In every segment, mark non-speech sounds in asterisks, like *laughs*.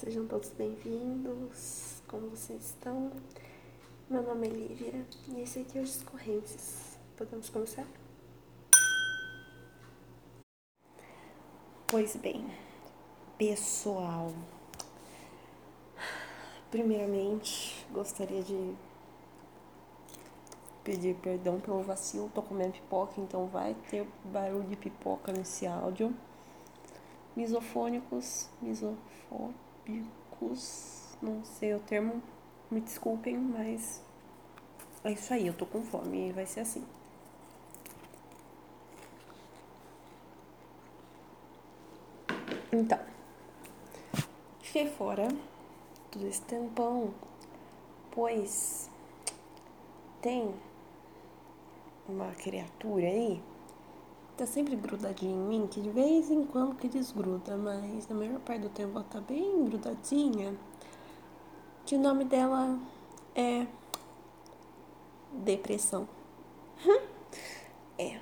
sejam todos bem-vindos. Como vocês estão? Meu nome é Lívia e esse aqui é o Discorrências. Podemos começar? Pois bem, pessoal, primeiramente gostaria de pedir perdão pelo vacilo. Tô comendo pipoca, então vai ter barulho de pipoca nesse áudio. Misofônicos, não sei o termo, me desculpem, mas é isso aí, eu tô com fome vai ser assim. Então, fiquei fora todo esse tempão, pois tem uma criatura aí, tá sempre grudadinha em mim, que de vez em quando que desgruda, mas na maior parte do tempo ela tá bem grudadinha, que o nome dela é depressão. *laughs* é.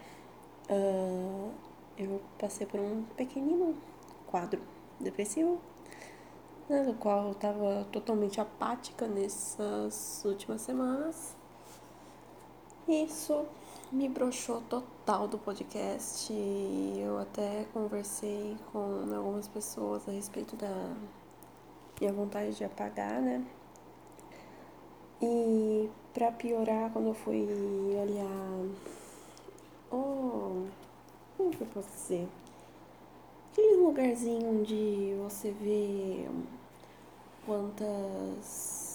Uh, eu passei por um pequenino quadro depressivo, né, no qual eu tava totalmente apática nessas últimas semanas. Isso me broxou total do podcast. Eu até conversei com algumas pessoas a respeito da minha vontade de apagar, né? E pra piorar, quando eu fui olhar. Oh, como que eu posso dizer? Aquele lugarzinho onde você vê quantas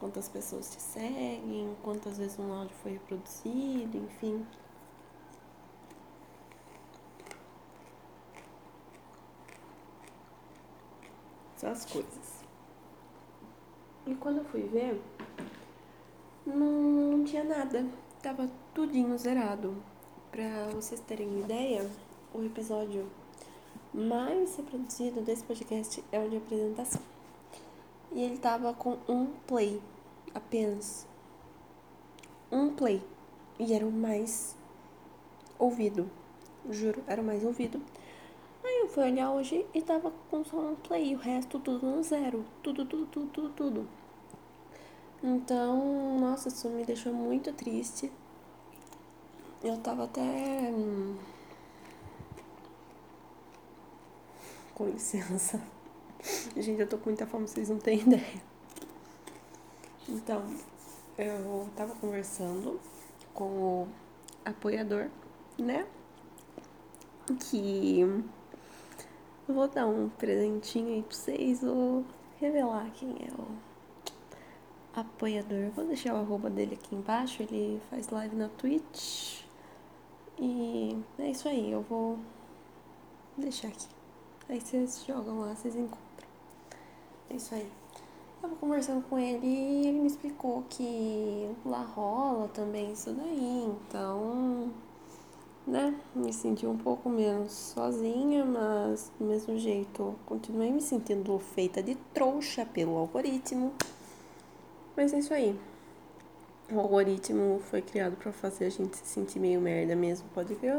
quantas pessoas te seguem, quantas vezes um áudio foi reproduzido, enfim. Essas coisas. E quando eu fui ver, não, tinha nada. Tava tudinho zerado. Pra vocês terem ideia, o episódio mais reproduzido desse podcast é o de apresentação e ele tava com um play apenas. Um play. E era o mais ouvido. Juro, era o mais ouvido. Aí eu fui olhar hoje e tava com só um play, o resto tudo no zero. Tudo, tudo, tudo, tudo, tudo. Então, nossa, isso me deixou muito triste. Eu tava até. Hum, com licença. *laughs* Gente, eu tô com muita fome, vocês não têm *laughs* ideia. Então, eu tava conversando com o apoiador, né? Que eu vou dar um presentinho aí pra vocês, vou revelar quem é o apoiador. Vou deixar o arroba dele aqui embaixo, ele faz live na Twitch. E é isso aí, eu vou deixar aqui. Aí vocês jogam lá, vocês encontram. É isso aí. Tava conversando com ele e ele me explicou que lá rola também isso daí, então, né, me senti um pouco menos sozinha, mas do mesmo jeito continuei me sentindo feita de trouxa pelo algoritmo. Mas é isso aí. O algoritmo foi criado para fazer a gente se sentir meio merda mesmo. Pode ver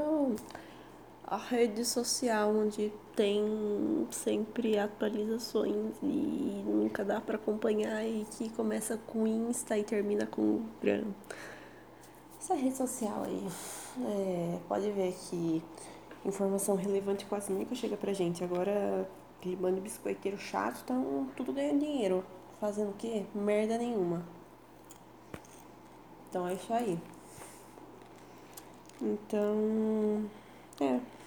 a rede social onde tem sempre atualizações e nunca dá para acompanhar e que começa com Insta e termina com Gram. Essa rede social aí, é, pode ver que informação relevante quase nunca chega pra gente. Agora, aquele bando de biscoiteiro chato, estão tudo ganhando dinheiro. Fazendo o quê? Merda nenhuma. Então é isso aí. Então, é.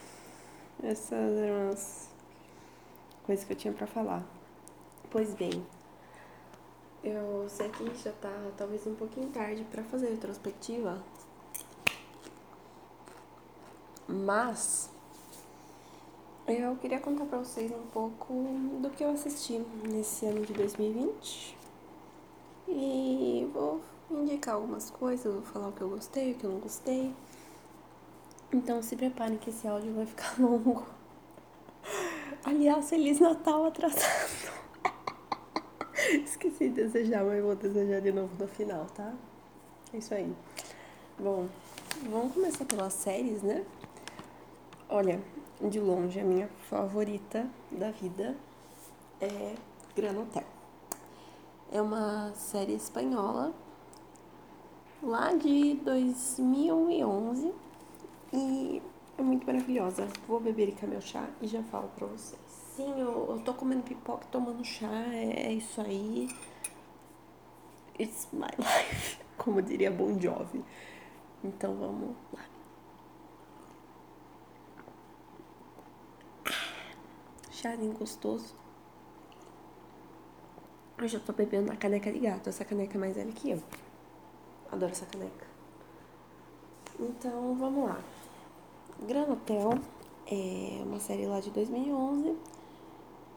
Essas eram as coisas que eu tinha para falar. Pois bem, eu sei que já tá talvez um pouquinho tarde para fazer a retrospectiva, mas eu queria contar para vocês um pouco do que eu assisti nesse ano de 2020 e vou indicar algumas coisas, vou falar o que eu gostei, o que eu não gostei. Então se preparem que esse áudio vai ficar *laughs* longo. Aliás, Feliz Natal atrasado. *laughs* Esqueci de desejar, mas vou desejar de novo no final, tá? É isso aí. Bom, vamos começar pelas séries, né? Olha, de longe, a minha favorita da vida é Gran Hotel. É uma série espanhola lá de 2011 e é muito maravilhosa. Vou beber e meu chá e já falo pra vocês. Sim, eu, eu tô comendo pipoca, tomando chá, é, é isso aí. It's my *laughs* life, como diria Bon Jovi. Então vamos lá. Chazinho gostoso. Eu já tô bebendo a caneca de gato. Essa caneca é mais velha que eu. Adoro essa caneca. Então, vamos lá. Gran Hotel é uma série lá de 2011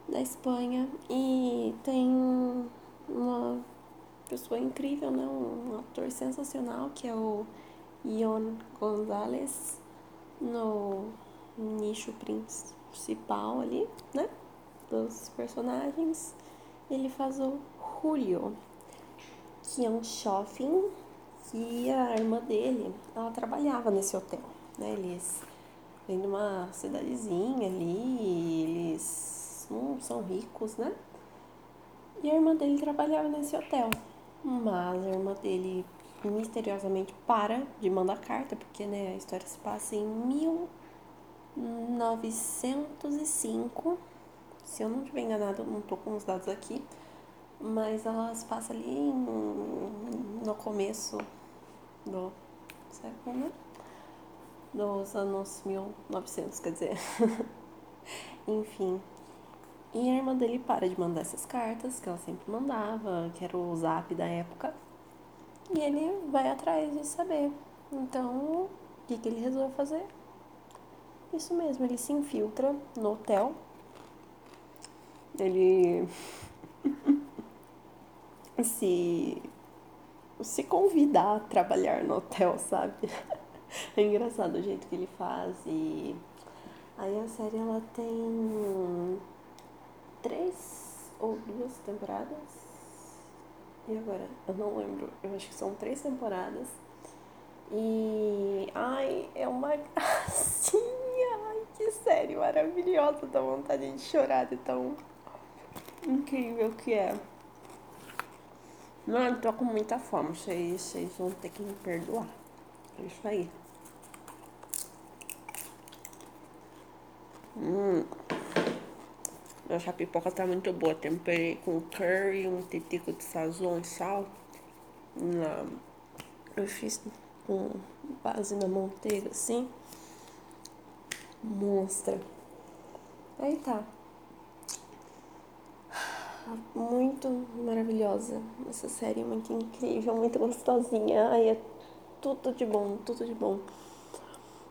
da Espanha e tem uma pessoa incrível, né? Um ator sensacional que é o Ion Gonzalez no nicho principal ali, né? Dos personagens. Ele faz o Julio, que é um shopping que a irmã dele, ela trabalhava nesse hotel, né? Eles vêm de uma cidadezinha ali, eles não são ricos, né? E a irmã dele trabalhava nesse hotel. Mas a irmã dele misteriosamente para de mandar carta, porque né, a história se passa em 1905. Se eu não estiver enganado, não estou com os dados aqui, mas ela se passa ali em, no começo do século, né? Dos anos 1900, quer dizer. *laughs* Enfim. E a irmã dele para de mandar essas cartas que ela sempre mandava, que era o zap da época. E ele vai atrás de saber. Então, o que, que ele resolve fazer? Isso mesmo, ele se infiltra no hotel. Ele *laughs* se se convidar a trabalhar no hotel, sabe? *laughs* *laughs* É engraçado o jeito que ele faz e aí a série ela tem três ou duas temporadas. E agora? Eu não lembro. Eu acho que são três temporadas. E ai, é uma *laughs* gracinha. Ai, que série maravilhosa. Dá vontade de chorar de tão incrível que é. Mano, tô com muita fome. Vocês, vocês vão ter que me perdoar. É isso aí. Hum. Nossa, pipoca tá muito boa. Temperei com curry, um titico de sazon e sal. Na... Eu fiz com base na manteiga, assim. Monstra. Aí tá muito maravilhosa. Essa série é muito incrível, muito gostosinha. Ai, é tudo de bom, tudo de bom.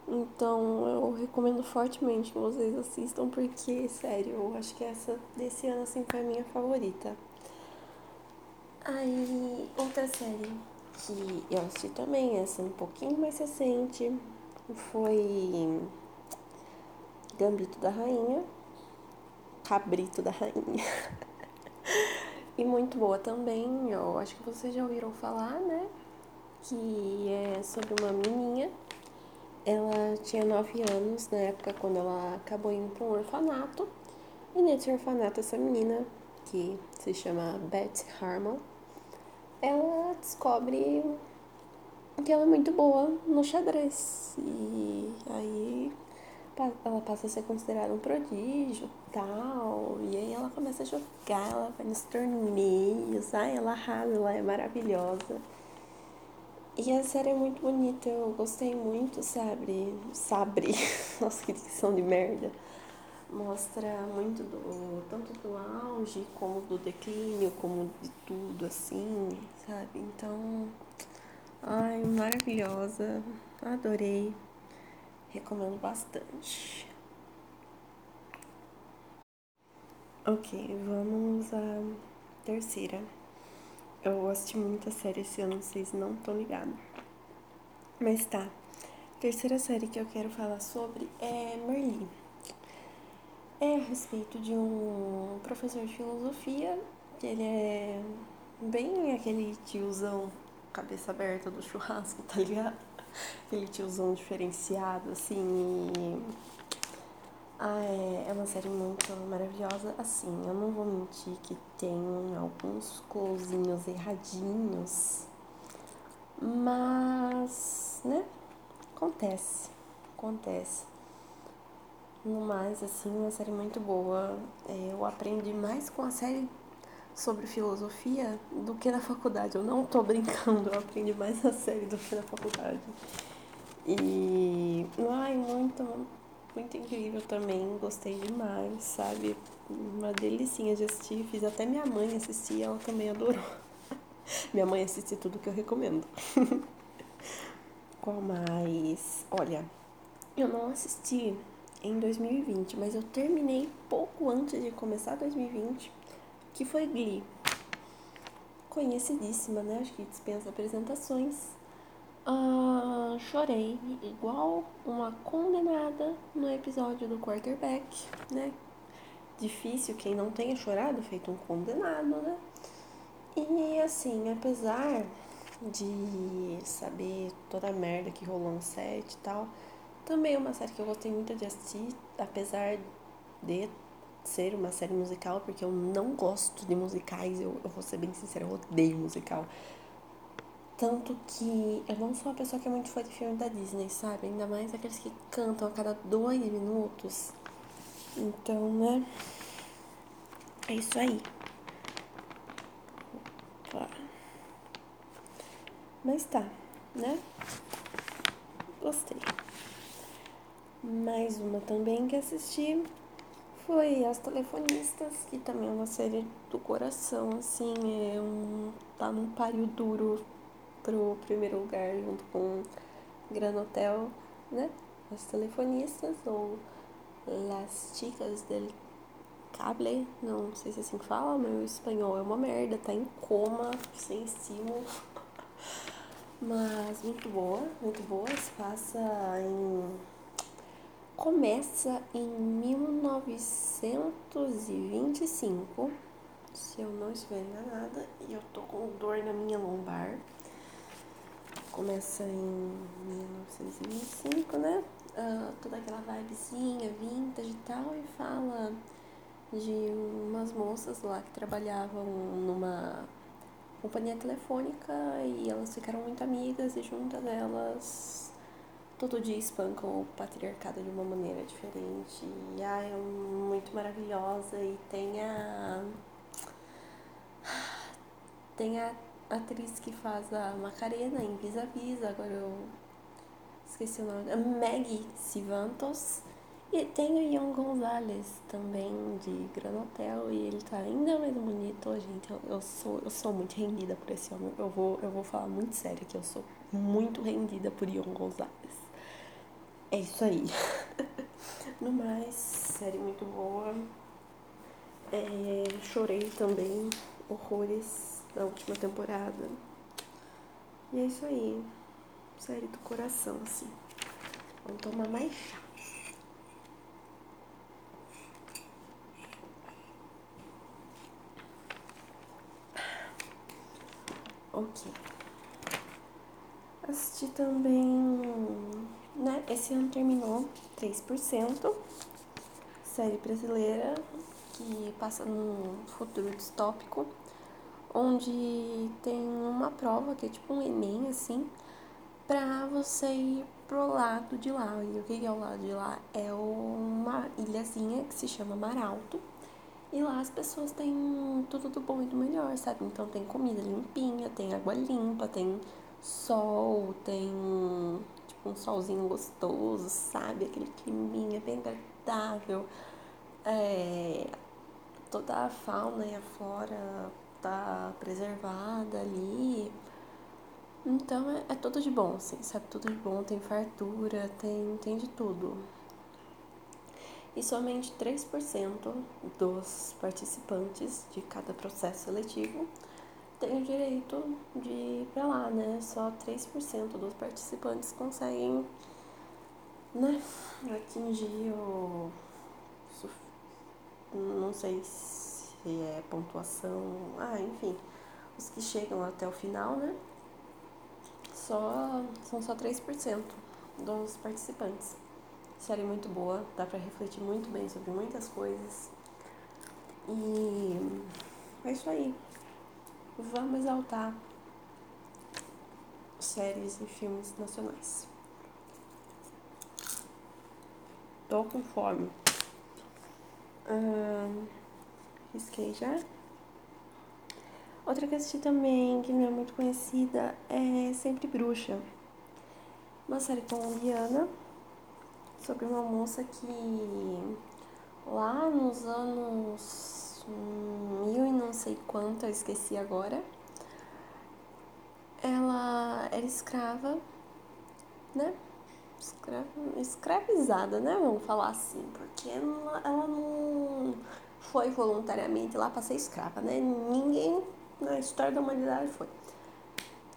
Então eu recomendo fortemente que vocês assistam, porque, sério, eu acho que essa desse ano assim foi a minha favorita. Aí, outra série que eu assisti também, essa um pouquinho mais recente, foi Gambito da Rainha, Cabrito da Rainha. *laughs* E muito boa também, eu acho que vocês já ouviram falar, né? Que é sobre uma menininha. Ela tinha 9 anos na época quando ela acabou indo para um orfanato. E nesse orfanato, essa menina, que se chama Beth Harmon, ela descobre que ela é muito boa no xadrez. E aí ela passa a ser considerada um prodígio tal. E aí ela começa a jogar, ela vai nos torneios, ai, ela arrasa, ela é maravilhosa. E a série é muito bonita, eu gostei muito, sabe? Sabre, *laughs* nossa, que dicção de merda. Mostra muito do, tanto do auge, como do declínio, como de tudo, assim, sabe? Então, ai, maravilhosa, adorei. Recomendo bastante. Ok, vamos à terceira. Eu assisti muita série esse ano, vocês não estão ligados. Mas tá. Terceira série que eu quero falar sobre é Merli. É a respeito de um professor de filosofia, que ele é bem aquele tiozão cabeça aberta do churrasco, *laughs* tá ligado? aquele tiozão diferenciado, assim. Ah, é, é uma série muito maravilhosa. Assim, eu não vou mentir que tem alguns closinhos erradinhos, mas, né? Acontece, acontece. No mais, assim, uma série muito boa. É, eu aprendi mais com a série sobre filosofia do que na faculdade. Eu não tô brincando, eu aprendi mais na série do que na faculdade. E, ai, muito, muito incrível também, gostei demais, sabe? Uma delicinha de assistir, fiz até minha mãe assistir, ela também adorou. *laughs* minha mãe assiste tudo que eu recomendo. *laughs* Qual mais? Olha, eu não assisti em 2020, mas eu terminei pouco antes de começar 2020, que foi Glee. Conhecidíssima, né? Acho que dispensa apresentações. Uh, chorei igual uma condenada no episódio do quarterback, né? Difícil quem não tenha chorado, feito um condenado, né? E assim, apesar de saber toda a merda que rolou no set e tal, também é uma série que eu gostei muito de assistir, apesar de ser uma série musical, porque eu não gosto de musicais, eu, eu vou ser bem sincera, eu odeio musical. Tanto que eu não sou uma pessoa que é muito fã de filme da Disney, sabe? Ainda mais aqueles que cantam a cada dois minutos. Então, né? É isso aí. Opa. Mas tá, né? Gostei. Mais uma também que assisti foi As Telefonistas, que também é uma série do coração, assim, é um. tá num páreo duro pro primeiro lugar junto com Gran Hotel, né? As telefonistas ou Las Chicas del Cable, não sei se é assim fala, meu espanhol é uma merda, tá em coma, sem estímulo. *laughs* Mas muito boa, muito boa. Se passa em. Começa em 1925, se eu não estiver enganada, e eu tô com dor na minha lombar começa em 1925, né? Uh, toda aquela vibezinha vintage e tal, e fala de umas moças lá que trabalhavam numa companhia telefônica e elas ficaram muito amigas e juntas elas todo dia espancam o patriarcado de uma maneira diferente. E ai, é muito maravilhosa e tem a. Tem a atriz que faz a Macarena em Vis a Vis, agora eu esqueci o nome, Maggie Sivantos. E tem o Ian Gonzalez também de Gran Hotel e ele tá ainda mais bonito, gente. Eu, eu, sou, eu sou muito rendida por esse homem. Eu vou, eu vou falar muito sério que eu sou muito rendida por Ian Gonzalez. É isso aí. *laughs* no mais, série muito boa. É, chorei também, horrores da última temporada. E é isso aí. Série do coração, assim. Vamos tomar mais chá. Ok. Assisti também, né? Esse ano terminou 3%. Série brasileira que passa num futuro distópico onde tem uma prova que é tipo um Enem, assim, pra você ir pro lado de lá. E o que é o lado de lá? É uma ilhazinha que se chama Mar Alto. E lá as pessoas têm tudo do bom e do melhor, sabe? Então tem comida limpinha, tem água limpa, tem sol, tem tipo um solzinho gostoso, sabe? Aquele climinha bem agradável. É, toda a fauna e a flora tá preservada ali. Então é, é tudo de bom, assim, sabe? Tudo de bom, tem fartura, tem, tem de tudo. E somente 3% dos participantes de cada processo seletivo tem o direito de ir pra lá, né? Só 3% dos participantes conseguem, né, atingir o. Não sei se é pontuação, ah, enfim, os que chegam até o final, né? Só, são só 3% dos participantes. Série muito boa, dá pra refletir muito bem sobre muitas coisas. E é isso aí. Vamos exaltar séries e filmes nacionais. Tô com fome. Hum, já. Outra que assisti também, que não é muito conhecida, é Sempre Bruxa. Uma série colombiana sobre uma moça que lá nos anos mil e não sei quanto, eu esqueci agora, ela era escrava, né? Escrava, escravizada, né? Vamos falar assim, porque ela, ela não foi voluntariamente lá para ser escrava, né? Ninguém na história da humanidade foi.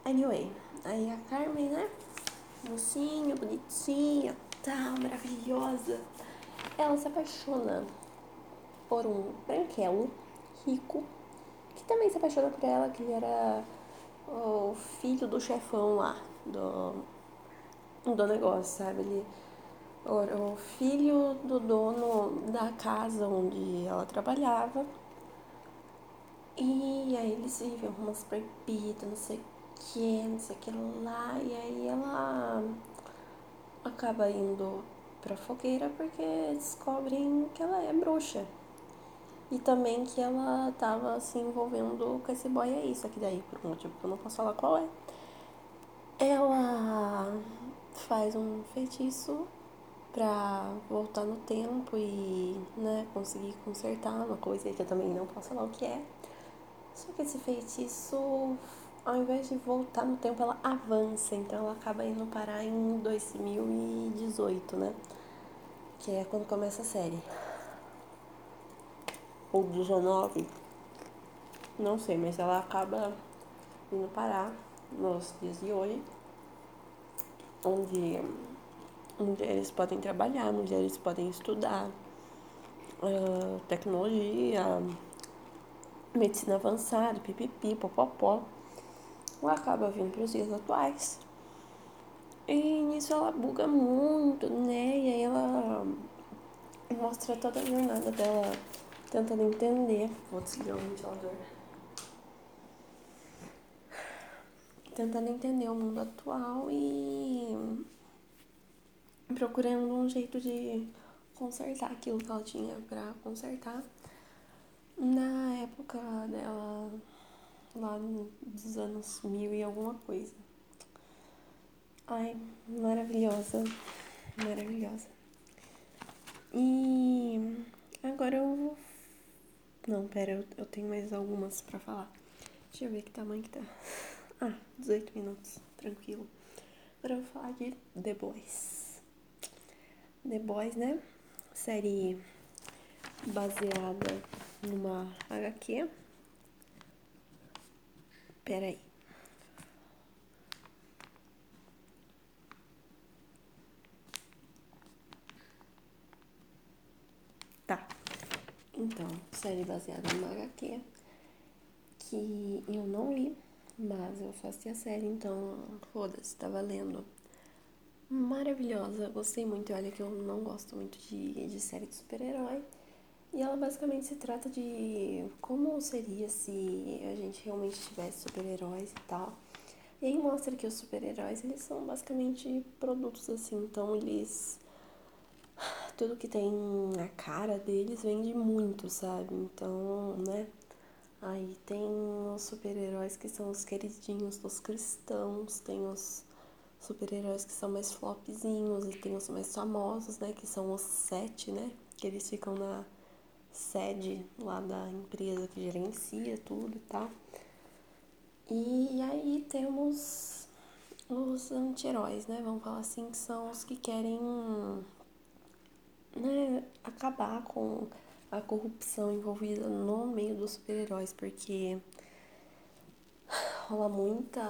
Anyway, aí a Carmen, né? Mocinha, bonitinha, tal, maravilhosa. Ela se apaixona por um branquelo rico, que também se apaixona por ela, que ele era o filho do chefão lá, do, do negócio, sabe? Ele, o, filho do dono da casa onde ela trabalhava e aí eles vivem umas proibidas, não sei o que, não sei o que lá. E aí ela acaba indo pra fogueira porque descobrem que ela é bruxa. E também que ela tava se envolvendo com esse boy aí, só que daí, por um motivo que eu não posso falar qual é. Ela faz um feitiço pra voltar no tempo e, né, conseguir consertar uma coisa que eu também não posso falar o que é. Só que esse feitiço, ao invés de voltar no tempo, ela avança. Então ela acaba indo parar em 2018, né? Que é quando começa a série. Ou 19. Não sei, mas ela acaba indo parar nos dias de hoje. Onde mulheres podem trabalhar, mulheres podem estudar uh, tecnologia medicina avançada, pipipi, popopó, ela acaba vindo para os dias atuais. E nisso ela buga muito, né? E aí ela mostra toda a jornada dela tentando entender. Vou desligar o ventilador. Tentando entender o mundo atual e procurando um jeito de consertar aquilo que ela tinha para consertar na época dela, lá dos anos mil e alguma coisa. Ai, maravilhosa, maravilhosa. E agora eu vou. Não, pera, eu, eu tenho mais algumas pra falar. Deixa eu ver que tamanho que tá. *laughs* Ah, 18 minutos, tranquilo. Agora eu vou falar de The Boys. The Boys, né? Série baseada numa HQ. Pera aí. Tá. Então, série baseada numa HQ que eu não li, mas eu assisti a série, então foda-se, tá valendo. Maravilhosa, gostei muito. Olha que eu não gosto muito de, de série de super-herói. E ela basicamente se trata de como seria se a gente realmente tivesse super-heróis e tal. E aí mostra que os super-heróis, eles são basicamente produtos assim, então eles tudo que tem a cara deles vende muito, sabe? Então, né? Aí tem os super-heróis que são os queridinhos dos cristãos, tem os super-heróis que são mais flopzinhos e tem os mais famosos, né? Que são os sete, né? Que eles ficam na sede lá da empresa que gerencia tudo e tal. E aí temos os anti-heróis, né? Vamos falar assim, que são os que querem né, acabar com a corrupção envolvida no meio dos super-heróis, porque rola muita,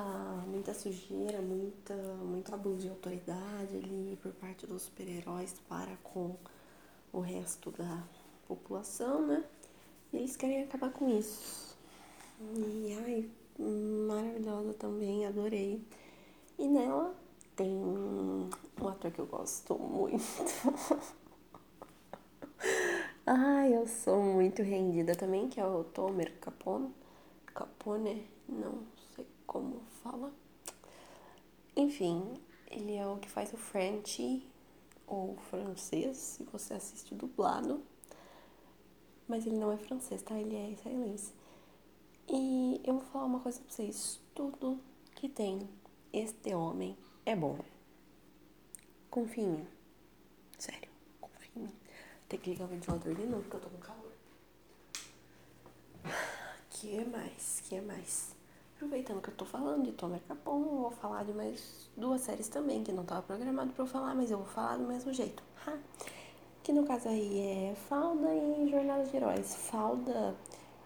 muita sujeira, muita, muito abuso de autoridade ali por parte dos super-heróis para com o resto da população, né? E eles querem acabar com isso. E ai, maravilhosa também, adorei. E nela tem um ator que eu gosto muito. *laughs* Ai, eu sou muito rendida também, que é o Tomer Capone. Capone, não como fala. Enfim, ele é o que faz o French ou francês, se você assiste dublado. Mas ele não é francês, tá? Ele é israelense. E eu vou falar uma coisa pra vocês. Tudo que tem este homem é bom. Confia em mim. Sério, confia em mim. Tem que ligar o ventilador de novo porque eu tô com calor. *sighs* Que mais? Que mais? Aproveitando que eu tô falando de Tomer Capon, eu vou falar de mais duas séries também que não tava programado pra eu falar, mas eu vou falar do mesmo jeito. Ha. Que no caso aí é Falda e Jornada de Heróis. Falda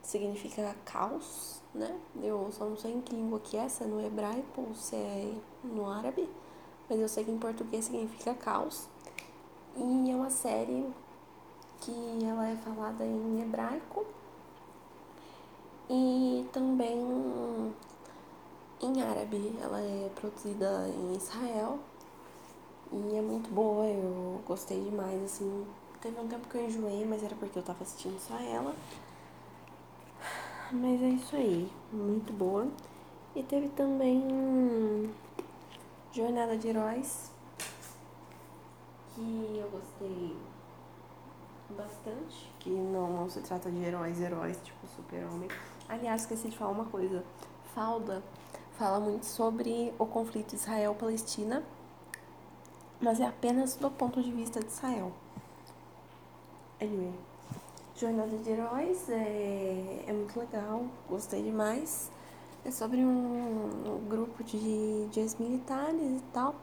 significa caos, né? Eu só não sei em que língua que é, se é no hebraico ou se é no árabe, mas eu sei que em português significa caos. E é uma série que ela é falada em hebraico e também em árabe. Ela é produzida em Israel e é muito boa, eu gostei demais, assim. Teve um tempo que eu enjoei, mas era porque eu tava assistindo só ela. Mas é isso aí, muito boa. E teve também Jornada de Heróis, que eu gostei bastante, que não, não se trata de heróis, heróis, tipo super-homem. Aliás, esqueci de falar uma coisa. Falda fala muito sobre o conflito Israel-Palestina, mas é apenas do ponto de vista de Israel. Anyway, Jornada de Heróis é, é muito legal, gostei demais. É sobre um, um grupo de, de ex-militares e tal,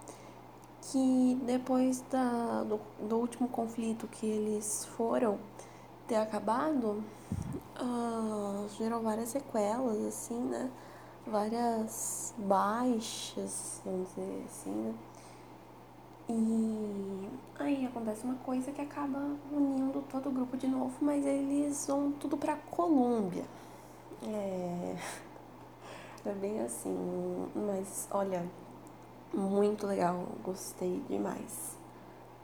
que depois da, do, do último conflito que eles foram ter acabado, uh, gerou várias sequelas, assim, né? Várias baixas, vamos dizer assim, né? E aí acontece uma coisa que acaba unindo todo o grupo de novo, mas eles vão tudo pra Colômbia. É. *laughs* É bem assim, mas olha, muito legal, gostei demais.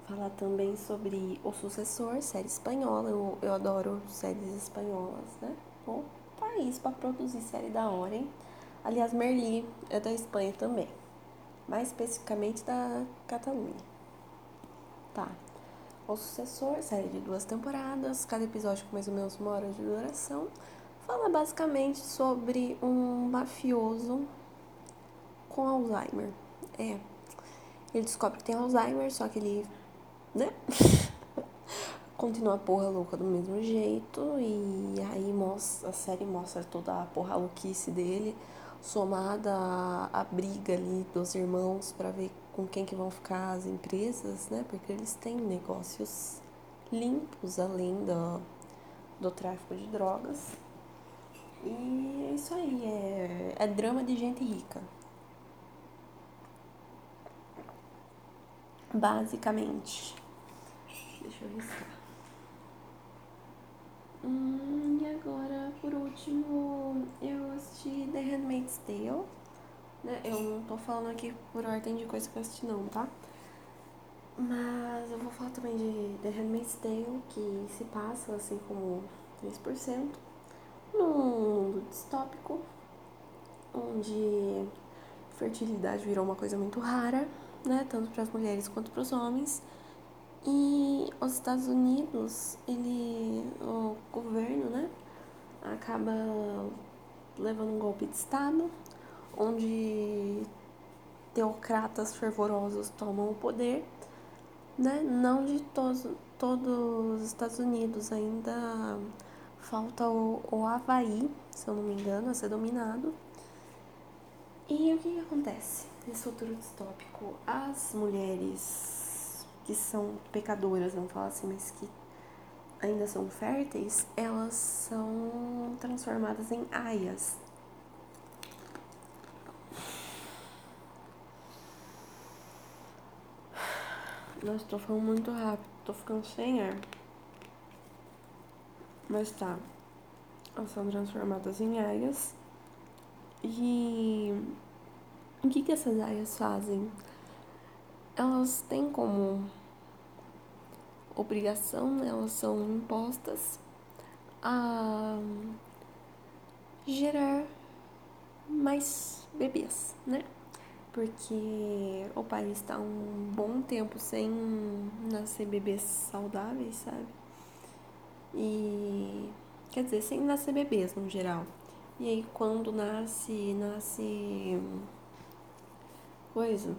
Falar também sobre O Sucessor, série espanhola, eu, eu adoro séries espanholas, né? O país para produzir série da hora, hein? Aliás, Merli é da Espanha também mais especificamente da Catalunha. Tá. O Sucessor, série de duas temporadas, cada episódio com mais ou menos uma hora de duração, fala basicamente sobre um mafioso com Alzheimer. É. Ele descobre que tem Alzheimer, só que ele, né? *laughs* Continua a porra louca do mesmo jeito. E aí mostra, a série mostra toda a porra louquice dele somada à, briga ali dos irmãos para ver com quem que vão ficar as empresas, né? Porque eles têm negócios limpos além do, do tráfico de drogas. E é isso aí, é, é drama de gente rica. Basicamente. Deixa eu riscar. Hum, e agora, por último, eu assisti The Handmaid's Tale. Né? Eu não tô falando aqui por ordem de coisa que eu assisti não, tá? Mas eu vou falar também de The Handmaid's Tale, que se passa, assim como 3%, num mundo distópico, onde fertilidade virou uma coisa muito rara, né? Tanto para as mulheres quanto para os homens. E os Estados Unidos, ele, o governo, né, acaba levando um golpe de Estado, onde teocratas fervorosos tomam o poder, né? Não de todos, todos os Estados Unidos, ainda falta o, o Havaí, se eu não me engano, a ser dominado. E o que, que acontece nesse futuro distópico? As mulheres que são pecadoras, vamos falar assim, mas que ainda são férteis, elas são transformadas em aias. Nossa, tô falando muito rápido, tô ficando sem ar. Mas tá. Elas são transformadas em aias. E o que, que essas aias fazem? elas têm como obrigação, elas são impostas a gerar mais bebês, né? Porque o país está um bom tempo sem nascer bebês saudáveis, sabe? E quer dizer, sem nascer bebês no geral. E aí quando nasce, nasce coisa,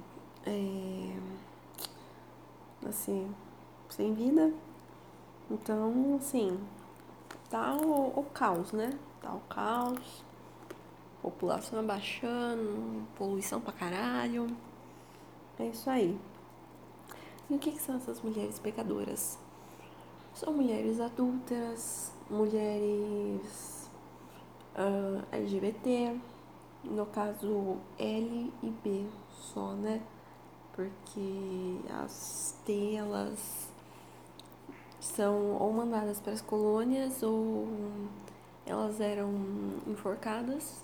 é, nasce sem vida. Então, assim, tá o, o caos, né? Tá o caos, população abaixando, poluição pra caralho. É isso aí. E o que, que são essas mulheres pecadoras? São mulheres adultas, mulheres uh, ah, LGBT, no caso L e B só, né? Porque as T, elas são ou mandadas para as colônias ou elas eram enforcadas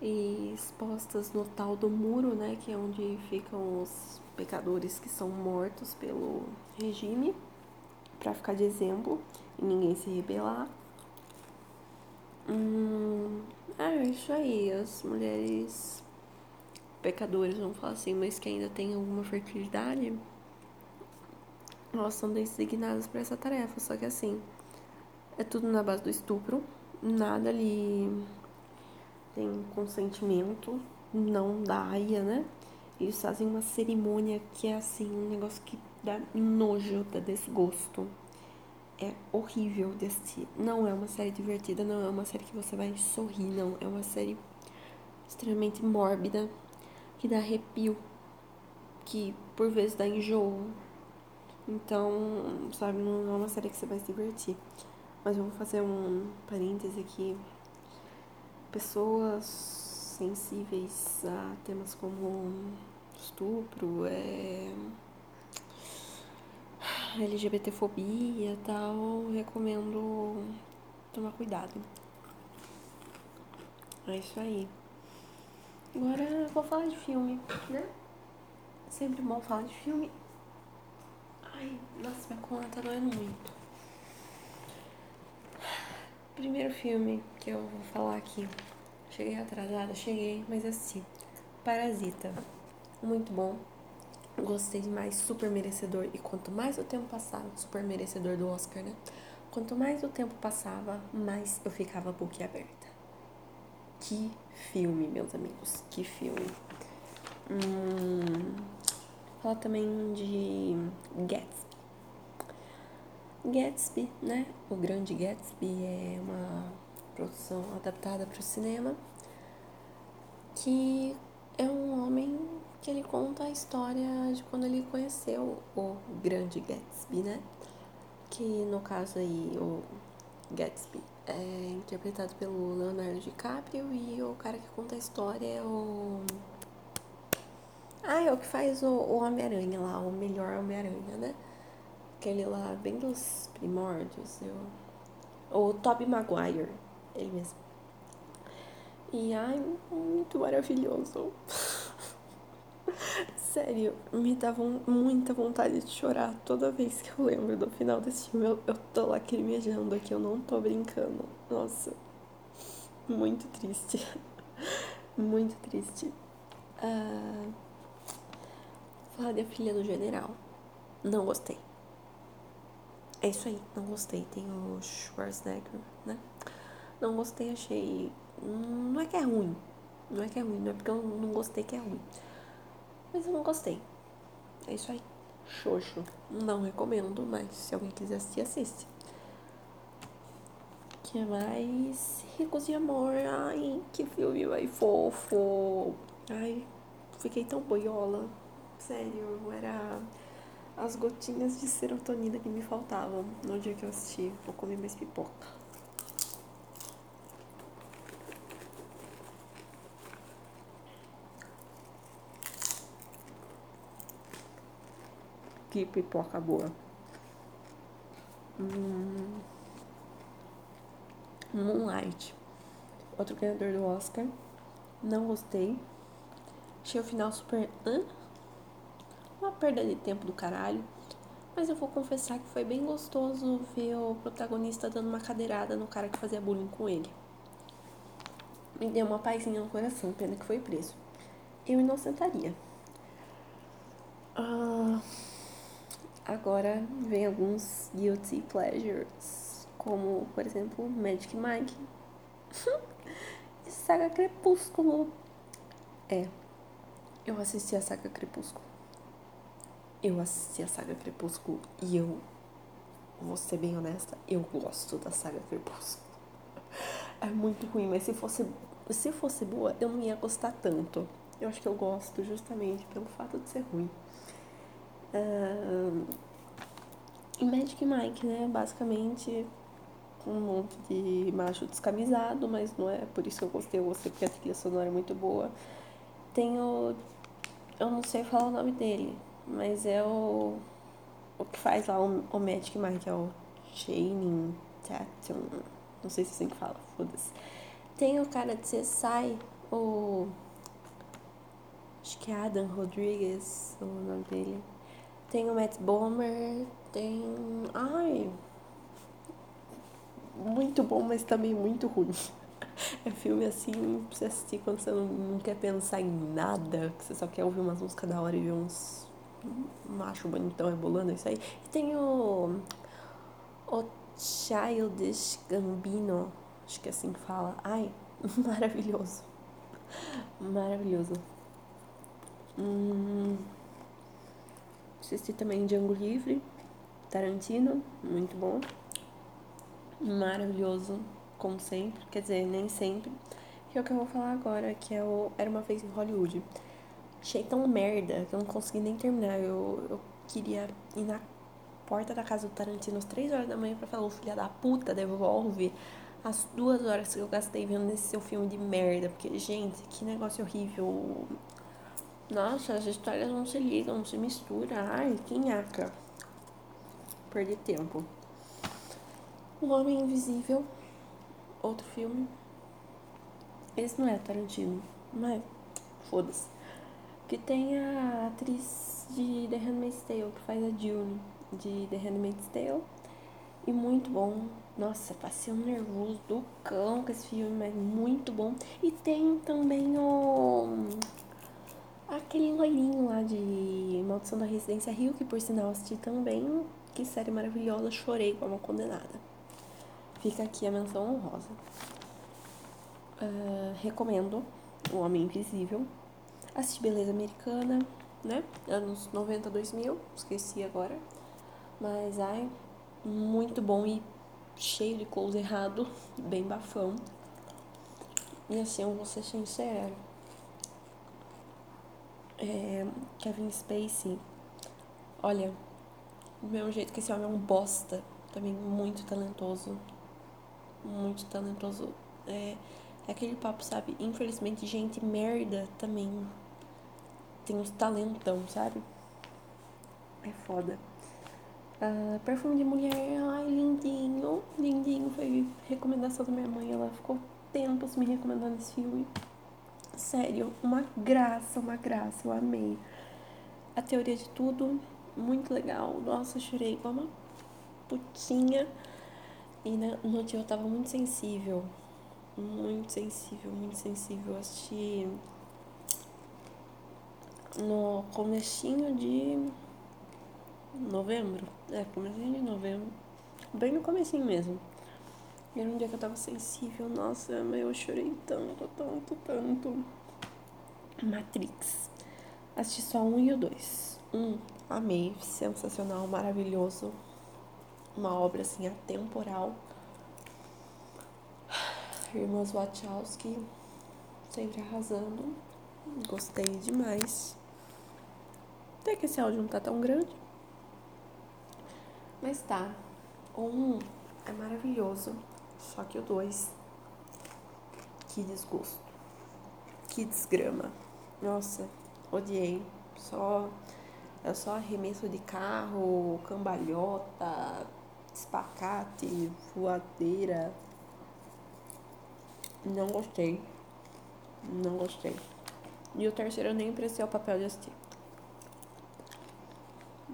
e expostas no tal do muro, né, que é onde ficam os pecadores que são mortos pelo regime, para ficar de exemplo e ninguém se rebelar. Hum, é isso aí, as mulheres pecadoras, vamos falar assim, mas que ainda têm alguma fertilidade, elas são designadas para essa tarefa, só que assim, é tudo na base do estupro, nada ali tem consentimento, não dá aia, né? Eles fazem uma cerimônia que é assim, um negócio que dá nojo, dá desgosto. É horrível de assistir. Não é uma série divertida, não é uma série que você vai sorrir, não. É uma série extremamente mórbida, que dá arrepio, que por vezes dá enjoo, então, sabe, não é uma série que você vai se divertir. Mas eu vou fazer um parêntese aqui. Pessoas sensíveis a temas como estupro, é... LGBTfobia e tal, recomendo tomar cuidado. É isso aí. Agora eu vou falar de filme, né? Sempre bom falar de filme Ai, nossa, minha coluna tá doendo muito. Primeiro filme que eu vou falar aqui. Cheguei atrasada, cheguei, mas assim. Parasita. Muito bom. Gostei demais, super merecedor. E quanto mais o tempo passava, super merecedor do Oscar, né? Quanto mais o tempo passava, mais eu ficava boquiaberta. Que filme, meus amigos. Que filme. Hum, Fala também de Gatsby. Gatsby, né? O Grande Gatsby é uma produção adaptada para o cinema que é um homem que ele conta a história de quando ele conheceu o Grande Gatsby, né? Que no caso aí o Gatsby é interpretado pelo Leonardo DiCaprio e o cara que conta a história é o ah, é o que faz o, o Homem-Aranha lá, o melhor Homem-Aranha, né? Aquele lá, bem dos primórdios. Eu... O Tobey Maguire, ele mesmo. E ai, muito maravilhoso. *laughs* Sério, me dá muita vontade de chorar toda vez que eu lembro do final desse filme. Eu, eu tô lacrimejando aqui, eu não tô brincando. Nossa, muito triste. *laughs* muito triste. Uh, Falar da filha do general. Não gostei. É isso aí, não gostei. Tem o Schwarzenegger, né? Não gostei, achei. Não é que é ruim. Não é que é ruim, não é porque eu não gostei que é ruim. Mas eu não gostei. É isso aí. Xoxo. Não recomendo, mas se alguém quiser assistir, assiste. Que mais Ricos de Amor. Ai, que filme mais fofo. Ai, fiquei tão boiola. Sério, era as gotinhas de serotonina que me faltavam no dia que eu assisti. Vou comer mais pipoca. Que pipoca boa. Hum. Moonlight. Outro ganhador do Oscar. Não gostei. Achei o final super. Hã? Uma perda de tempo do caralho. Mas eu vou confessar que foi bem gostoso ver o protagonista dando uma cadeirada no cara que fazia bullying com ele. Me deu uma paizinha no coração, pena que foi preso. Eu inocentaria. Ah, agora vem alguns guilty pleasures, como, por exemplo, Magic Mike *laughs* e Saga Crepúsculo. É, eu assisti a Saga Crepúsculo. Eu assisti a Saga Crepúsculo e eu, vou ser bem honesta, eu gosto da Saga Crepúsculo. É muito ruim, mas se fosse, se fosse boa, eu não ia gostar tanto. Eu acho que eu gosto justamente pelo fato de ser ruim. Uh, e Magic Mike, né? Basicamente um monte de macho descamisado, mas não é por isso que eu gostei, eu gostei porque a trilha sonora é muito boa. Tem o. Eu não sei falar o nome dele, mas é o. O que faz lá o, o Magic Mike, é o Chaining Tatum. Não sei se é assim que fala, foda-se. Tem o cara de CSI, o. Acho que é Adam Rodrigues, o nome dele. Tem o Matt Bomer, tem. Ai. Muito bom, mas também muito ruim. *laughs* É filme assim pra você assistir quando você não, não quer pensar em nada, que você só quer ouvir umas músicas da hora e ver uns macho bonitão rebolando, isso aí. E tem o. O Childish Gambino, acho que é assim que fala. Ai, *laughs* maravilhoso. Maravilhoso. Hum. Assisti também Django Livre, Tarantino, muito bom. Maravilhoso, como sempre. Quer dizer, nem sempre. Que é o que eu vou falar agora, que é o Era Uma Vez em Hollywood. Achei tão merda que eu não consegui nem terminar. Eu, eu queria ir na porta da casa do Tarantino às 3 horas da manhã pra falar, ô filha da puta, devolve as duas horas que eu gastei vendo esse seu filme de merda. Porque, gente, que negócio horrível. Nossa, as histórias não se ligam, não se misturam. Ai, que nhaca. Perder tempo. O Homem Invisível. Outro filme. Esse não é Tarantino, mas foda-se. Que tem a atriz de The Handmaid's Tale, que faz a June de The Handmaid's Tale. E muito bom. Nossa, passei um nervoso do cão com esse filme, mas muito bom. E tem também o Aquele loirinho lá de Maldição da Residência Rio, que por sinal assisti também. Que série maravilhosa, chorei com uma condenada. Fica aqui a menção honrosa. Uh, recomendo O Homem Invisível. Assisti Beleza Americana, né? Anos 90, 2000, esqueci agora. Mas, ai, muito bom e cheio de close errado, *laughs* bem bafão. E assim, eu vou ser sincera é, Kevin Spacey, olha, do mesmo jeito que esse homem é um bosta, também muito talentoso, muito talentoso. É, é aquele papo, sabe? Infelizmente, gente merda também tem uns talentão, sabe? É foda. Uh, perfume de mulher, ai, lindinho, lindinho. Foi recomendação da minha mãe, ela ficou tempos me recomendando esse filme. Sério, uma graça, uma graça, eu amei. A teoria de tudo, muito legal. Nossa, chorei igual uma putinha. E né, no dia eu tava muito sensível. Muito sensível, muito sensível. Eu assisti no comecinho de novembro. É, comecinho de novembro. Bem no comecinho mesmo. E era um dia que eu tava sensível, nossa, eu chorei tanto, tanto, tanto. Matrix. Assisti só um e o dois. Um, amei, sensacional, maravilhoso. Uma obra assim atemporal. *sighs* Irmãos Wachowski, sempre arrasando. Gostei demais. Até que esse áudio não tá tão grande. Mas tá. Um é maravilhoso. Só que o 2, que desgosto. Que desgrama. Nossa, odiei. Só é só arremesso de carro, cambalhota, espacate, voadeira. Não gostei. Não gostei. E o terceiro eu nem prestei o papel de assistir.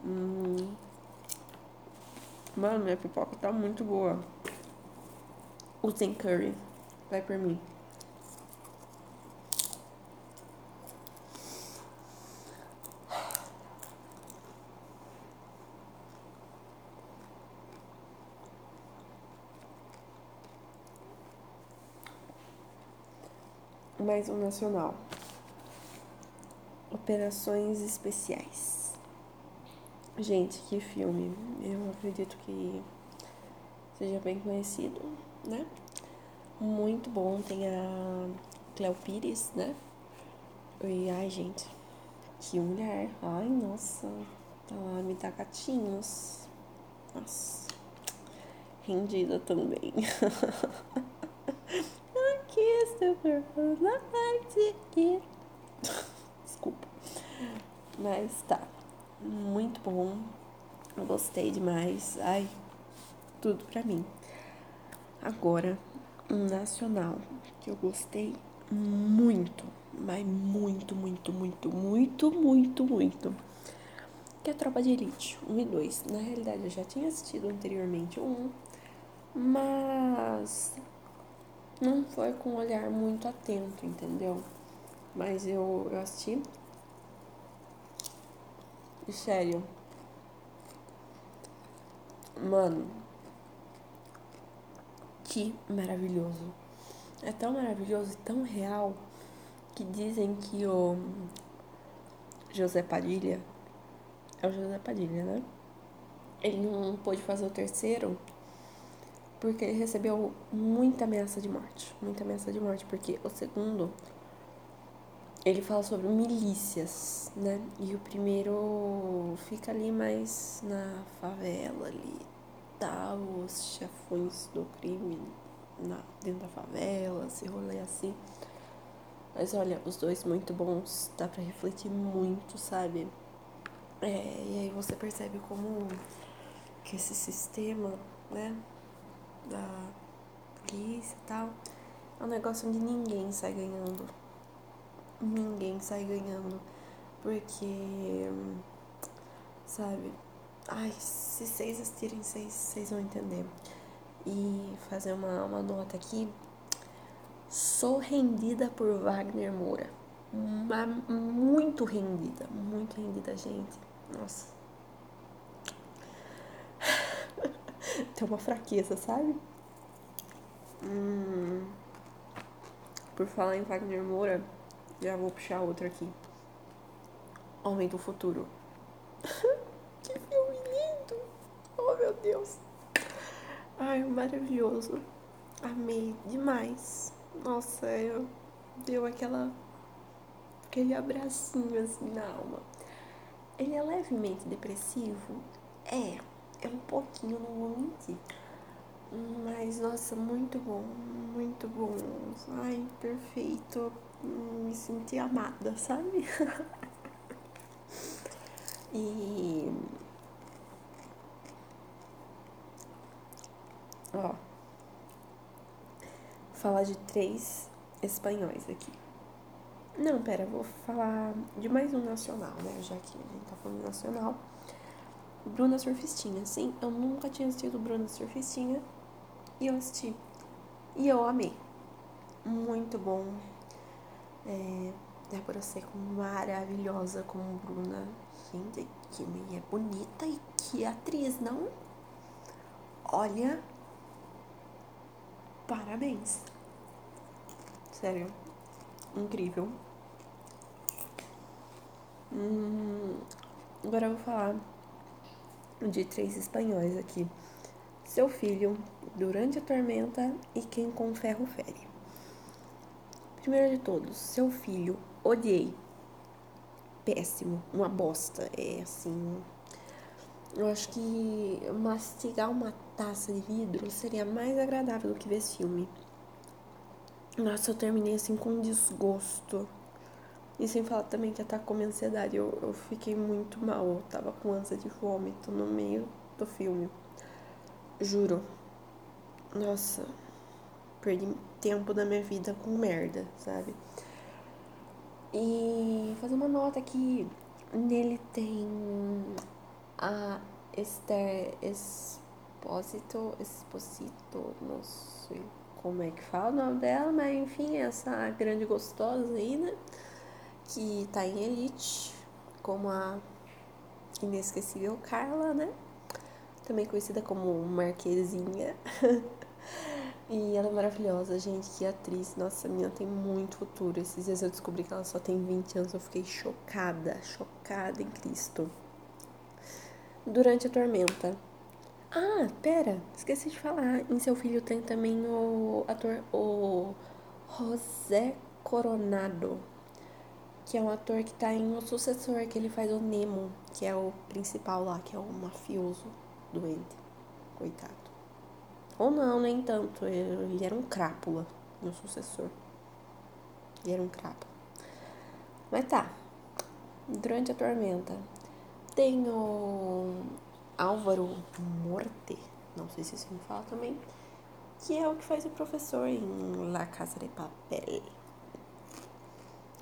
Hum. Mano, minha pipoca tá muito boa. Usem curry. Vai por mim. Mais um nacional. Operações Especiais. Gente, que filme. Eu acredito que seja bem conhecido, né? Muito bom. Tem a Cleo Pires, né? E ai, gente, que mulher. Ai, nossa. Ela me dá gatinhos. Nossa. Rendida também. *laughs* I kiss the. Desculpa. Mas tá. Muito bom. Gostei demais. Ai, tudo pra mim. Agora, um nacional que eu gostei muito, mas muito, muito, muito, muito, muito, muito. Que é Tropa de Elite, 1 e 2. Na realidade, eu já tinha assistido anteriormente um, mas não foi com um olhar muito atento, entendeu? Mas eu, eu assisti. Sério. Mano. Que maravilhoso. É tão maravilhoso e tão real que dizem que o José Padilha. É o José Padilha, né? Ele não pôde fazer o terceiro porque ele recebeu muita ameaça de morte. Muita ameaça de morte, porque o segundo ele fala sobre milícias, né? E o primeiro fica ali mais na favela ali, tá? Os chefões do crime na, dentro da favela, se rolê assim. Mas olha, os dois muito bons, dá pra refletir muito, sabe? É, e aí você percebe como que esse sistema, né, da polícia e tal, é um negócio onde ninguém sai ganhando ninguém sai ganhando. Porque, sabe? Ai, se vocês assistirem, vocês vão entender. E fazer uma, uma nota aqui. Sou rendida por Wagner Moura. Uma, muito rendida, muito rendida, gente. Nossa. *laughs* Tem uma fraqueza, sabe? Hum, por falar em Wagner Moura, já vou puxar outra aqui. Homem do Futuro. *laughs* que filme lindo! Oh, meu Deus! Ai, maravilhoso. Amei demais. Nossa, eu deu aquela aquele abracinho assim na alma. Ele é levemente depressivo? É, é um pouquinho, não vou mentir. Mas, nossa, muito bom, muito bom. Ai, perfeito me sentir amada, sabe? *laughs* e. Ó. Falar de três espanhóis aqui. Não, pera, vou falar de mais um nacional, né? Já que a gente tá falando nacional. Bruna Surfistinha. Sim, eu nunca tinha assistido Bruna Surfistinha. E eu assisti. E eu amei. Muito bom é, Débora Seco maravilhosa como Bruna. Gente, que mulher bonita e que atriz, não? Olha, parabéns. Sério, incrível. Hum, agora eu vou falar de três espanhóis aqui. Seu filho, Durante a Tormenta e Quem com Ferro Fere. Primeiro de todos, seu filho, odiei. Péssimo, uma bosta. É assim. Eu acho que mastigar uma taça de vidro seria mais agradável do que ver esse filme. Nossa, eu terminei assim com desgosto. E sem falar também que atacou minha ansiedade. Eu, eu fiquei muito mal. Eu tava com ânsia de vômito no meio do filme. Juro. Nossa, perdi tempo da minha vida com merda, sabe? E fazer uma nota aqui. Nele tem a Esther Esposito, Esposito, não sei como é que fala o nome dela, mas enfim, essa grande gostosa aí, né? Que tá em Elite, como a inesquecível Carla, né? Também conhecida como Marquezinha. *laughs* e ela é maravilhosa, gente, que atriz. Nossa, a menina tem muito futuro. Esses dias eu descobri que ela só tem 20 anos, eu fiquei chocada, chocada em Cristo. Durante a tormenta. Ah, pera, esqueci de falar. Em seu filho tem também o ator, o José Coronado que é um ator que tá em O Sucessor, que ele faz o Nemo, que é o principal lá, que é o mafioso doente. Coitado. Ou não, nem tanto. Ele era um crápula no Sucessor. Ele era um crápula. Mas tá. Durante a tormenta. Tem o Álvaro Morte, não sei se assim fala também, que é o que faz o professor em La Casa de Papel.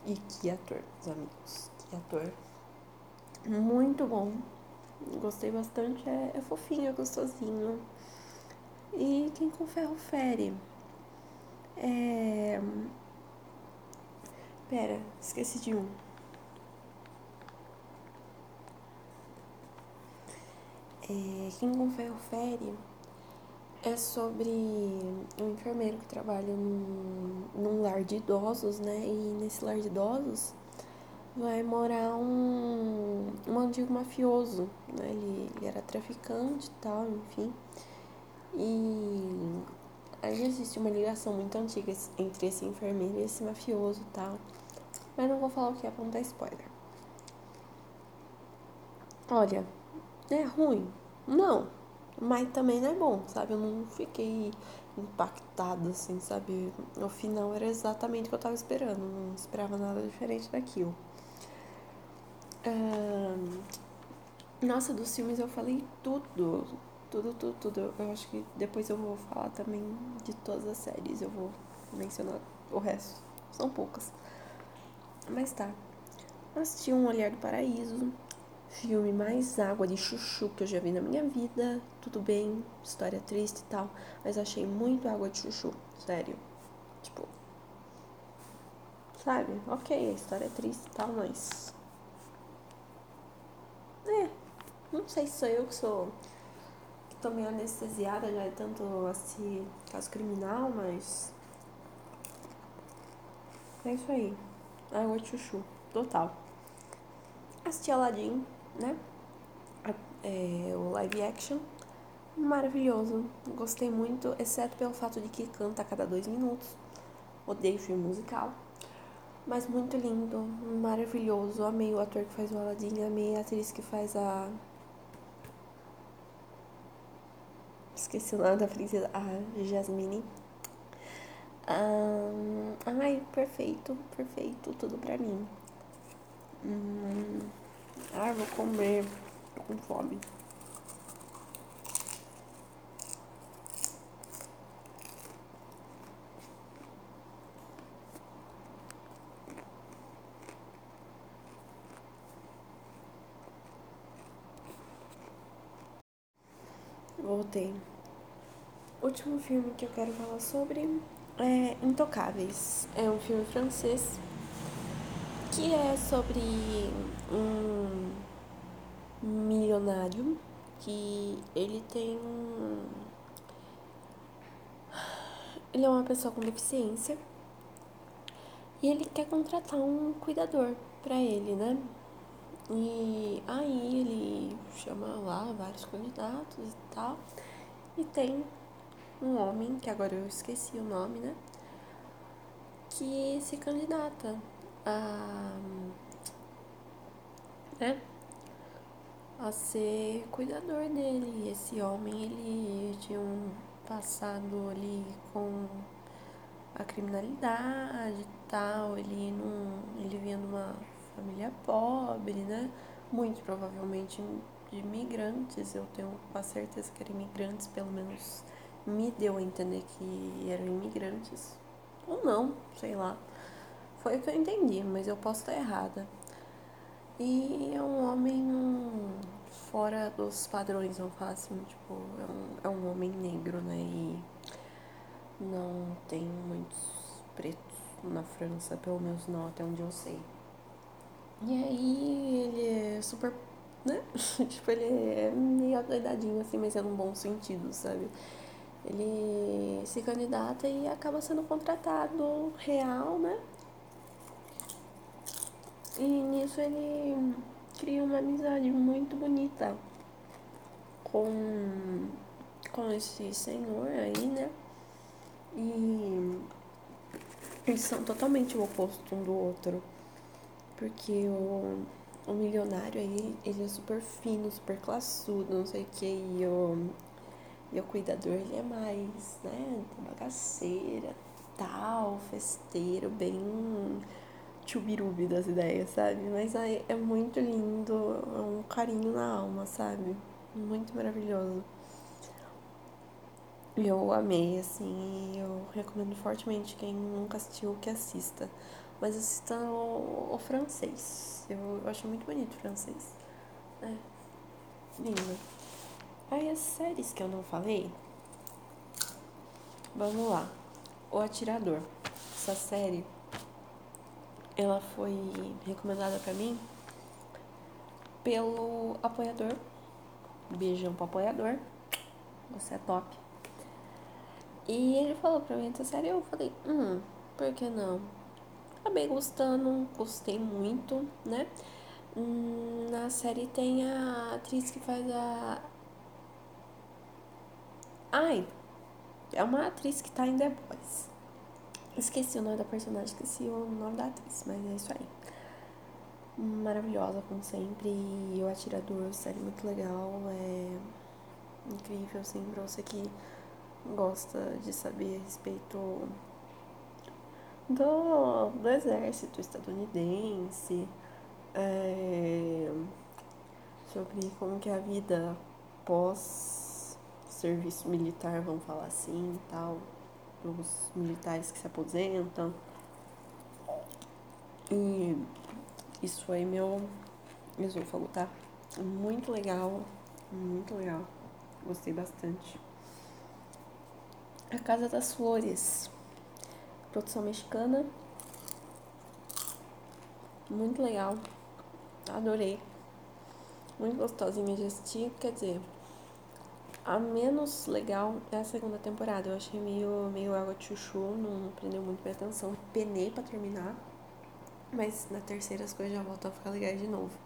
E que ator, meus amigos. Que ator. Muito bom. Gostei bastante. É, é fofinho, é gostosinho. E quem com ferro fere. É. Pera, esqueci de um. É, quem com ferro fere é sobre um enfermeiro que trabalha num, num lar de idosos, né? E nesse lar de idosos vai morar um, um antigo mafioso, né? Ele, ele era traficante e tal, enfim. E aí existe uma ligação muito antiga entre esse enfermeiro e esse mafioso e tal. Mas não vou falar o que é pra não dar spoiler. Olha, é ruim? Não mas também não é bom, sabe? Eu não fiquei impactada, assim, sabe? No final era exatamente o que eu tava esperando, não esperava nada diferente daquilo. Nossa, dos filmes eu falei tudo, tudo, tudo, tudo. Eu acho que depois eu vou falar também de todas as séries, eu vou mencionar o resto. São poucas. Mas tá. Assisti Um Olhar do Paraíso, filme mais água de chuchu que eu já vi na minha vida. Tudo bem, história triste e tal, mas achei muito água de chuchu, sério. Tipo, sabe? Ok, a história é triste e tal, mas. É, não sei se sou eu que sou. Tô meio anestesiada já é tanto assim, caso criminal, mas. É isso aí. Água de chuchu, total. Assisti Aladdin, né? É, o live action. Maravilhoso. Gostei muito, exceto pelo fato de que canta a cada dois minutos. Odeio filme musical. Mas muito lindo, maravilhoso. Amei o ator que faz o Aladdin, amei a atriz que faz a. Esqueci o nome da princesa. A Jasmine. Um, ai, perfeito, perfeito, tudo pra mim. Hum. Ah, vou comer. Tô com fome. Voltei. Último filme que eu quero falar sobre é Intocáveis. É um filme francês que é sobre um milionário que ele tem. Ele é uma pessoa com deficiência e ele quer contratar um cuidador para ele, né? E aí ele chama lá vários candidatos e tal. E tem um homem, que agora eu esqueci o nome, né? Que se candidata a, né, a ser cuidador dele. E esse homem, ele tinha um passado ali com a criminalidade e tal, ele não, ele vinha de uma família pobre, né? Muito provavelmente de imigrantes, eu tenho quase certeza que eram imigrantes, pelo menos me deu a entender que eram imigrantes. Ou não, sei lá. Foi o que eu entendi, mas eu posso estar errada. E é um homem fora dos padrões, vamos falar assim, tipo, é um, é um homem negro, né? E não tem muitos pretos na França, pelo menos não até onde eu sei. E aí ele é super, né? *laughs* tipo, ele é meio doidadinho assim, mas é num bom sentido, sabe? Ele se candidata e acaba sendo contratado real, né? E nisso ele cria uma amizade muito bonita com, com esse senhor aí, né? E eles são totalmente o oposto um do outro. Porque o, o milionário aí, ele é super fino, super classudo, não sei o que, e o, e o cuidador, ele é mais, né, bagaceira, tal, festeiro, bem chubirubi das ideias, sabe? Mas aí é muito lindo, é um carinho na alma, sabe? Muito maravilhoso. Eu amei, assim, eu recomendo fortemente quem nunca assistiu que assista. Mas assista o, o francês. Eu, eu, acho muito bonito o francês. É. Lindo. Aí as séries que eu não falei. Vamos lá. O Atirador. Essa série ela foi recomendada para mim pelo apoiador. Beijão pro apoiador. Você é top. E ele falou pra mim essa série, eu falei, hum, por que não? Acabei gostando, gostei muito, né? Hum, na série tem a atriz que faz a. Ai, é uma atriz que tá em The Boys. Esqueci o nome da personagem, esqueci o nome da atriz, mas é isso aí. Maravilhosa, como sempre. E o Atirador, série muito legal. É incrível, assim, pra você que gosta de saber a respeito do, do exército estadunidense. É, sobre como que é a vida pós serviço militar, vamos falar assim, tal os militares que se aposentam. E isso foi meu esôfago, tá? Muito legal, muito legal. Gostei bastante. A Casa das Flores, produção mexicana. Muito legal. Adorei. Muito gostosinha de assistir, quer dizer, a menos legal é a segunda temporada. Eu achei meio, meio água de chuchu, não prendeu muito minha atenção. Penei pra terminar. Mas na terceira as coisas já voltam a ficar legais de novo.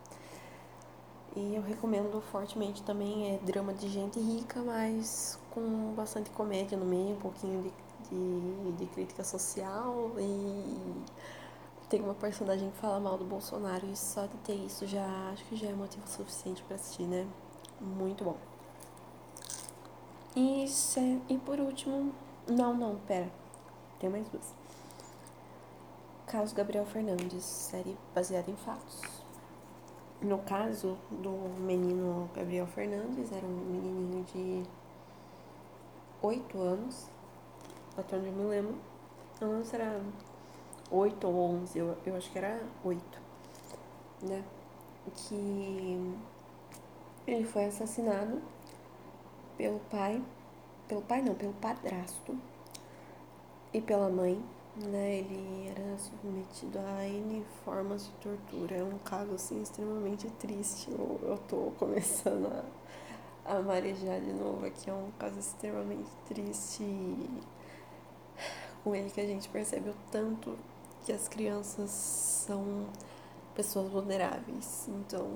E eu recomendo fortemente também, é drama de gente rica, mas com bastante comédia no meio, um pouquinho de, de, de crítica social e tem uma personagem que fala mal do Bolsonaro e só de ter isso já acho que já é motivo suficiente para assistir, né? Muito bom. E, e por último, não, não, pera, tem mais duas. Caso Gabriel Fernandes, série baseada em fatos. No caso do menino Gabriel Fernandes, era um menininho de 8 anos, até onde eu me lembro. Não lembro se era 8 ou 11, eu, eu acho que era 8, né? Que ele foi assassinado pelo pai, pelo pai não, pelo padrasto e pela mãe, né? Ele era submetido a N formas de tortura. É um caso, assim, extremamente triste. Eu, eu tô começando a, a marejar de novo aqui. É um caso extremamente triste e com ele que a gente percebe o tanto que as crianças são pessoas vulneráveis. Então,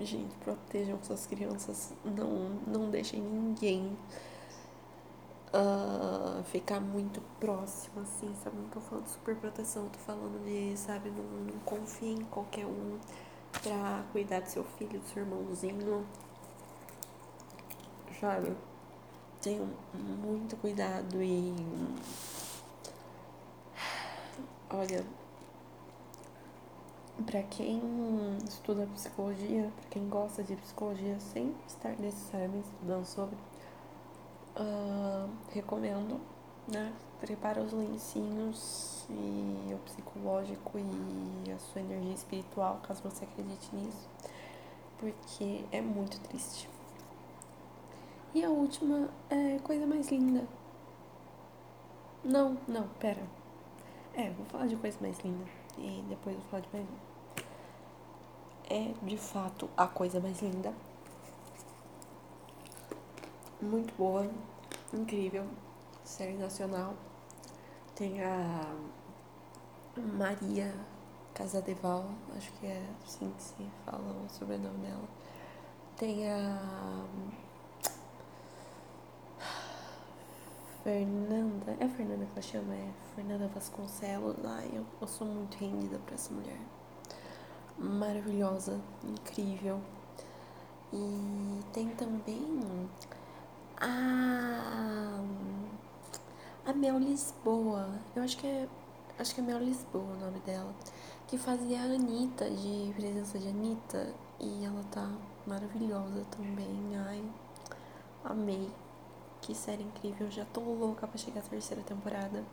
gente, protejam suas crianças, não, não deixem ninguém uh, ficar muito próximo, assim, sabe? Não tô falando de super proteção, tô falando de, sabe, não, não confie em qualquer um pra cuidar do seu filho, do seu irmãozinho. Sabe? Tenham muito cuidado e. Olha, para quem estuda psicologia, para quem gosta de psicologia sem estar necessariamente estudando sobre, uh, recomendo, né? Prepara os lencinhos e o psicológico e a sua energia espiritual, caso você acredite nisso. porque é muito triste. E a última é Coisa Mais Linda. Não, não, pera. É, vou falar de Coisa Mais Linda e depois vou falar de mais uma. É de fato a coisa mais linda. Muito boa, incrível, série nacional. Tem a Maria Casadeval, acho que é assim que se fala o sobrenome dela. Tem a Fernanda, é Fernanda que ela chama? É Fernanda Vasconcelos. Ai, eu, eu sou muito rendida pra essa mulher. Maravilhosa, incrível. E tem também a a Mel Lisboa. Eu acho que é acho que é Mel Lisboa o nome dela, que fazia a Anitta de presença de Anitta e ela tá maravilhosa também. Ai, amei. Que série incrível, já tô louca pra chegar a terceira temporada.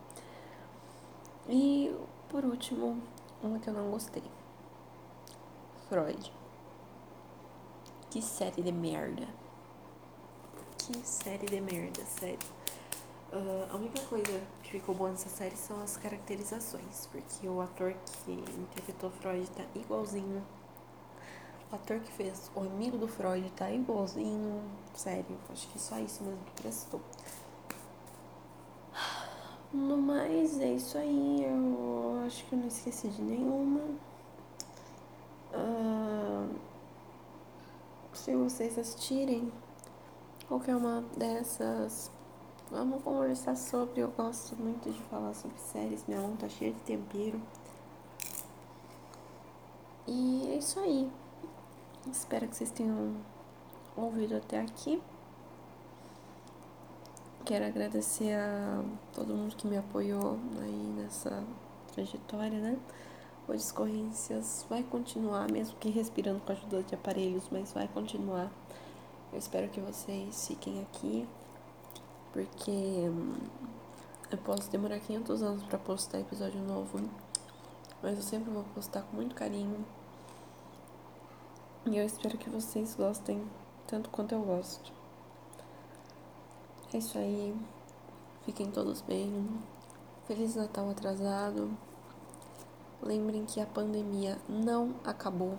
E por último, uma que eu não gostei. Freud. Que série de merda. Que série de merda, sério. Uh, a única coisa que ficou boa nessa série são as caracterizações, porque o ator que interpretou Freud tá igualzinho. O ator que fez o amigo do Freud tá igualzinho. Sério, acho que só isso mesmo que prestou. No mais, é isso aí. Eu acho que eu não esqueci de nenhuma. Uh, se vocês assistirem qualquer uma dessas, vamos conversar sobre. Eu gosto muito de falar sobre séries. Minha mão tá cheia de tempero. E é isso aí. Espero que vocês tenham ouvido até aqui. Quero agradecer a todo mundo que me apoiou aí nessa trajetória, né? O Discorrências vai continuar, mesmo que respirando com a ajuda de aparelhos, mas vai continuar. Eu espero que vocês fiquem aqui, porque hum, eu posso demorar 500 anos para postar episódio novo, mas eu sempre vou postar com muito carinho. E eu espero que vocês gostem tanto quanto eu gosto. É isso aí. Fiquem todos bem. Feliz Natal atrasado. Lembrem que a pandemia não acabou.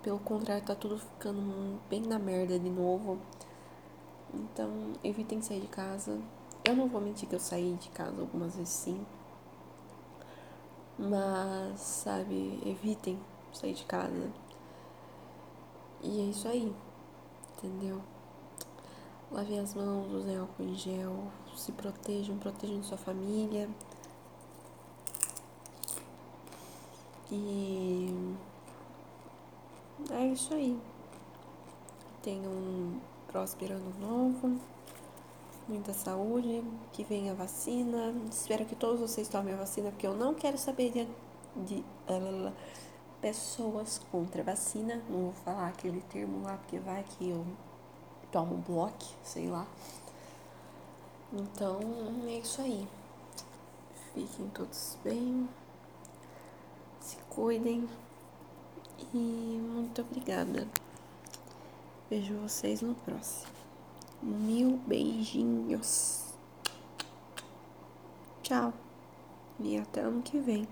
Pelo contrário, tá tudo ficando bem na merda de novo. Então, evitem sair de casa. Eu não vou mentir que eu saí de casa algumas vezes sim. Mas, sabe, evitem sair de casa. E é isso aí. Entendeu? Lavem as mãos, usem álcool em gel, se protejam, protejam sua família. E é isso aí. Tenham um próspero ano novo, muita saúde, que venha a vacina. Espero que todos vocês tomem a vacina, porque eu não quero saber de, de pessoas contra a vacina. Não vou falar aquele termo lá, porque vai que eu toma um bloco, sei lá. Então, é isso aí. Fiquem todos bem. Se cuidem. E muito obrigada. Vejo vocês no próximo. Mil beijinhos. Tchau. E até ano que vem.